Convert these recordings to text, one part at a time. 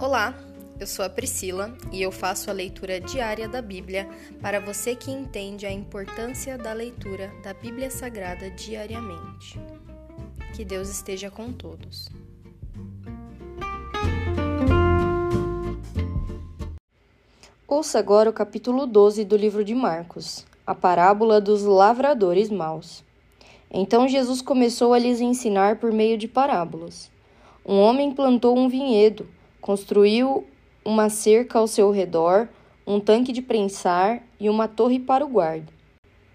Olá, eu sou a Priscila e eu faço a leitura diária da Bíblia para você que entende a importância da leitura da Bíblia Sagrada diariamente. Que Deus esteja com todos. Ouça agora o capítulo 12 do livro de Marcos, a parábola dos lavradores maus. Então Jesus começou a lhes ensinar por meio de parábolas. Um homem plantou um vinhedo Construiu uma cerca ao seu redor, um tanque de prensar e uma torre para o guarda.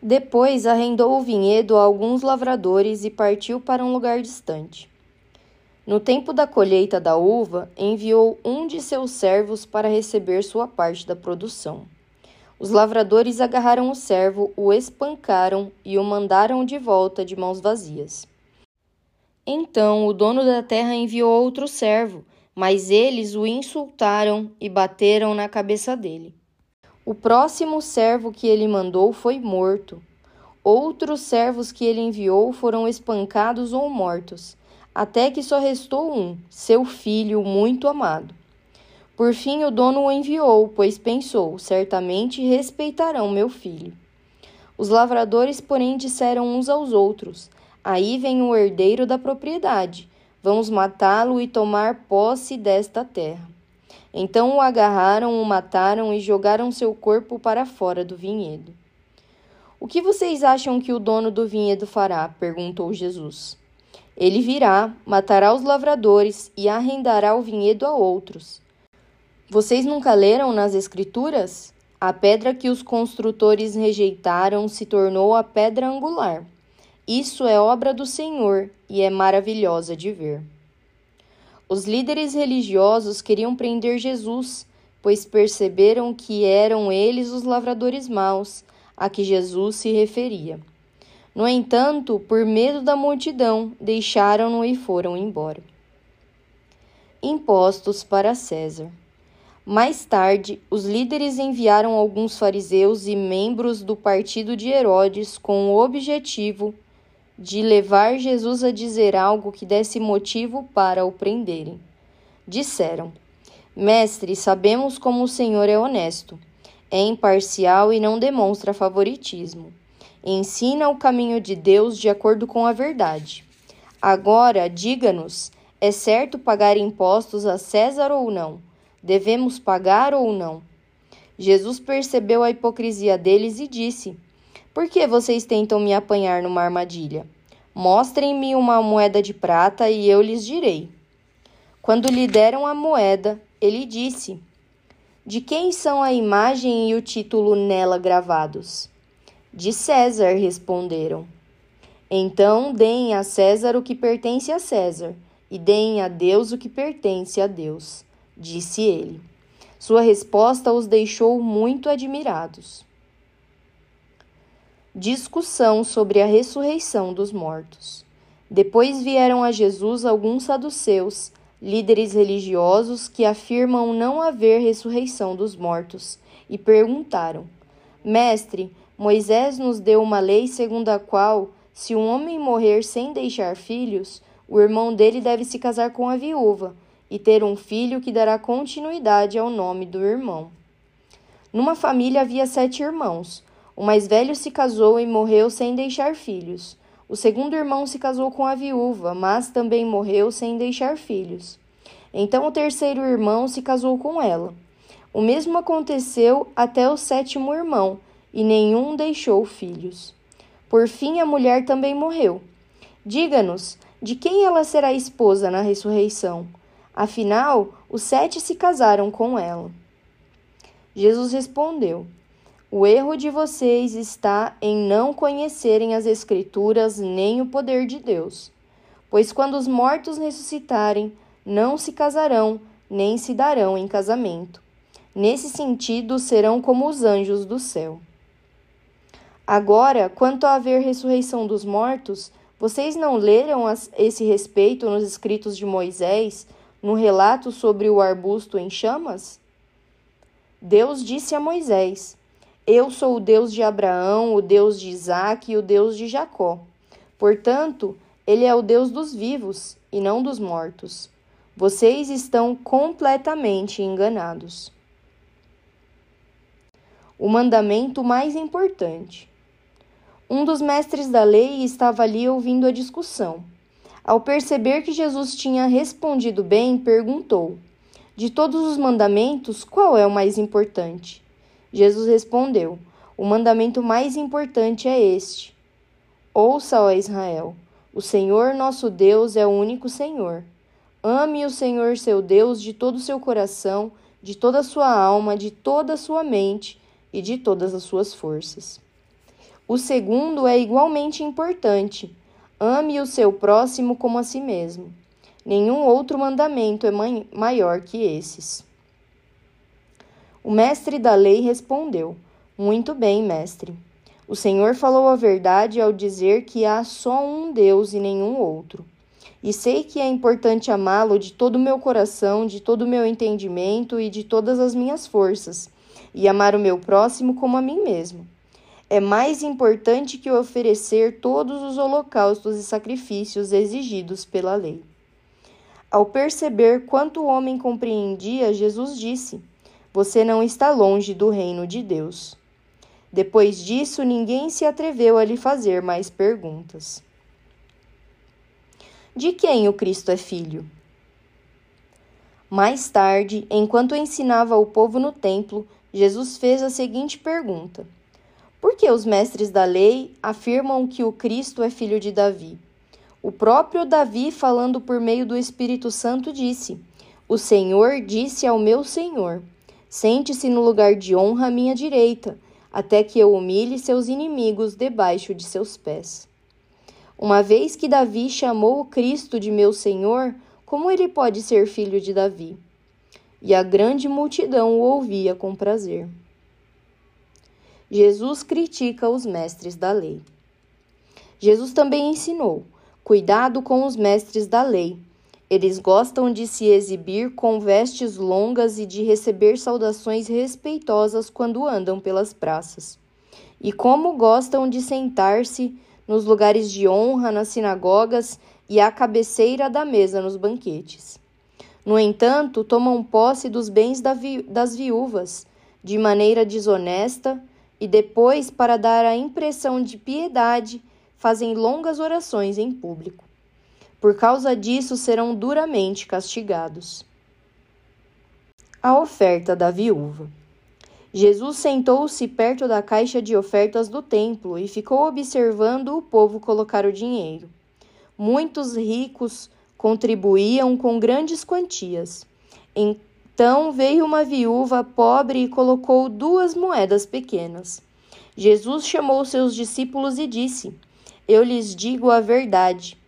Depois arrendou o vinhedo a alguns lavradores e partiu para um lugar distante. No tempo da colheita da uva, enviou um de seus servos para receber sua parte da produção. Os lavradores agarraram o servo, o espancaram e o mandaram de volta de mãos vazias. Então o dono da terra enviou outro servo mas eles o insultaram e bateram na cabeça dele. O próximo servo que ele mandou foi morto. Outros servos que ele enviou foram espancados ou mortos, até que só restou um, seu filho muito amado. Por fim, o dono o enviou, pois pensou: certamente respeitarão meu filho. Os lavradores, porém, disseram uns aos outros: Aí vem o herdeiro da propriedade Vamos matá-lo e tomar posse desta terra. Então o agarraram, o mataram e jogaram seu corpo para fora do vinhedo. O que vocês acham que o dono do vinhedo fará? perguntou Jesus. Ele virá, matará os lavradores e arrendará o vinhedo a outros. Vocês nunca leram nas Escrituras? A pedra que os construtores rejeitaram se tornou a pedra angular. Isso é obra do Senhor e é maravilhosa de ver. Os líderes religiosos queriam prender Jesus, pois perceberam que eram eles os lavradores maus a que Jesus se referia. No entanto, por medo da multidão, deixaram-no e foram embora. Impostos para César. Mais tarde, os líderes enviaram alguns fariseus e membros do partido de Herodes com o objetivo de levar Jesus a dizer algo que desse motivo para o prenderem. Disseram: Mestre, sabemos como o Senhor é honesto, é imparcial e não demonstra favoritismo. Ensina o caminho de Deus de acordo com a verdade. Agora, diga-nos: é certo pagar impostos a César ou não? Devemos pagar ou não? Jesus percebeu a hipocrisia deles e disse: por que vocês tentam me apanhar numa armadilha? Mostrem-me uma moeda de prata e eu lhes direi. Quando lhe deram a moeda, ele disse: De quem são a imagem e o título nela gravados? De César, responderam. Então deem a César o que pertence a César, e deem a Deus o que pertence a Deus, disse ele. Sua resposta os deixou muito admirados. Discussão sobre a ressurreição dos mortos. Depois vieram a Jesus alguns saduceus, líderes religiosos que afirmam não haver ressurreição dos mortos, e perguntaram: Mestre, Moisés nos deu uma lei segundo a qual, se um homem morrer sem deixar filhos, o irmão dele deve se casar com a viúva e ter um filho que dará continuidade ao nome do irmão. Numa família havia sete irmãos. O mais velho se casou e morreu sem deixar filhos. O segundo irmão se casou com a viúva, mas também morreu sem deixar filhos. Então o terceiro irmão se casou com ela. O mesmo aconteceu até o sétimo irmão, e nenhum deixou filhos. Por fim, a mulher também morreu. Diga-nos, de quem ela será esposa na ressurreição? Afinal, os sete se casaram com ela. Jesus respondeu: o erro de vocês está em não conhecerem as Escrituras nem o poder de Deus. Pois quando os mortos ressuscitarem, não se casarão, nem se darão em casamento. Nesse sentido, serão como os anjos do céu. Agora, quanto a haver ressurreição dos mortos, vocês não leram esse respeito nos escritos de Moisés, no relato sobre o arbusto em chamas? Deus disse a Moisés: eu sou o Deus de Abraão, o Deus de Isaac e o Deus de Jacó. Portanto, ele é o Deus dos vivos e não dos mortos. Vocês estão completamente enganados. O mandamento mais importante. Um dos mestres da lei estava ali ouvindo a discussão. Ao perceber que Jesus tinha respondido bem, perguntou: De todos os mandamentos, qual é o mais importante? Jesus respondeu: O mandamento mais importante é este: Ouça, ó Israel, o Senhor nosso Deus é o único Senhor. Ame o Senhor seu Deus de todo o seu coração, de toda a sua alma, de toda a sua mente e de todas as suas forças. O segundo é igualmente importante: ame o seu próximo como a si mesmo. Nenhum outro mandamento é maior que esses. O mestre da lei respondeu: Muito bem, mestre. O Senhor falou a verdade ao dizer que há só um Deus e nenhum outro. E sei que é importante amá-lo de todo o meu coração, de todo o meu entendimento e de todas as minhas forças, e amar o meu próximo como a mim mesmo é mais importante que oferecer todos os holocaustos e sacrifícios exigidos pela lei. Ao perceber quanto o homem compreendia, Jesus disse: Você não está longe do reino de Deus. Depois disso, ninguém se atreveu a lhe fazer mais perguntas. De quem o Cristo é filho? Mais tarde, enquanto ensinava o povo no templo, Jesus fez a seguinte pergunta: porque os mestres da lei afirmam que o Cristo é filho de Davi. O próprio Davi, falando por meio do Espírito Santo, disse: O Senhor disse ao meu Senhor: Sente-se no lugar de honra à minha direita, até que eu humilhe seus inimigos debaixo de seus pés. Uma vez que Davi chamou o Cristo de meu Senhor, como ele pode ser filho de Davi? E a grande multidão o ouvia com prazer. Jesus critica os mestres da lei. Jesus também ensinou: cuidado com os mestres da lei. Eles gostam de se exibir com vestes longas e de receber saudações respeitosas quando andam pelas praças. E como gostam de sentar-se nos lugares de honra nas sinagogas e à cabeceira da mesa nos banquetes. No entanto, tomam posse dos bens das viúvas de maneira desonesta e depois, para dar a impressão de piedade, fazem longas orações em público. Por causa disso, serão duramente castigados. A oferta da viúva. Jesus sentou-se perto da caixa de ofertas do templo e ficou observando o povo colocar o dinheiro. Muitos ricos contribuíam com grandes quantias. Então veio uma viúva pobre e colocou duas moedas pequenas. Jesus chamou seus discípulos e disse: Eu lhes digo a verdade.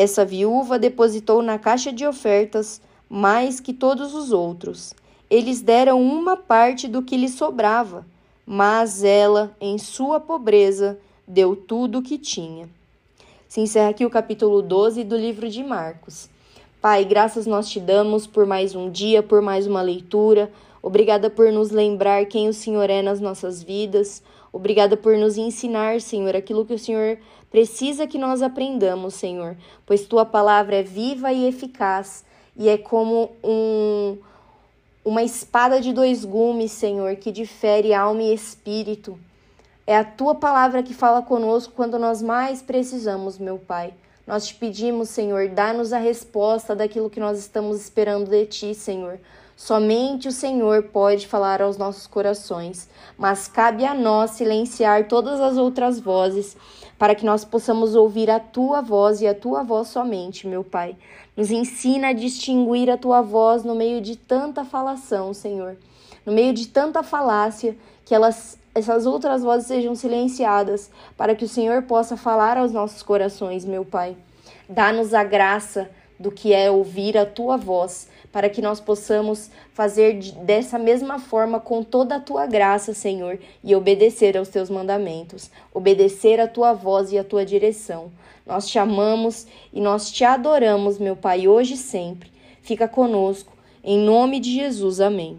Essa viúva depositou na caixa de ofertas mais que todos os outros. Eles deram uma parte do que lhe sobrava, mas ela, em sua pobreza, deu tudo o que tinha. Se encerra aqui o capítulo 12 do livro de Marcos. Pai, graças nós te damos por mais um dia, por mais uma leitura. Obrigada por nos lembrar quem o Senhor é nas nossas vidas. Obrigada por nos ensinar, Senhor, aquilo que o Senhor precisa que nós aprendamos, Senhor, pois tua palavra é viva e eficaz e é como um, uma espada de dois gumes, Senhor, que difere alma e espírito. É a tua palavra que fala conosco quando nós mais precisamos, meu Pai. Nós te pedimos, Senhor, dá-nos a resposta daquilo que nós estamos esperando de ti, Senhor. Somente o Senhor pode falar aos nossos corações, mas cabe a nós silenciar todas as outras vozes para que nós possamos ouvir a tua voz e a tua voz somente, meu Pai. Nos ensina a distinguir a tua voz no meio de tanta falação, Senhor, no meio de tanta falácia, que elas essas outras vozes sejam silenciadas, para que o Senhor possa falar aos nossos corações, meu Pai. Dá-nos a graça do que é ouvir a tua voz, para que nós possamos fazer dessa mesma forma com toda a tua graça, Senhor, e obedecer aos teus mandamentos, obedecer a tua voz e a tua direção. Nós te amamos e nós te adoramos, meu Pai, hoje e sempre. Fica conosco, em nome de Jesus. Amém.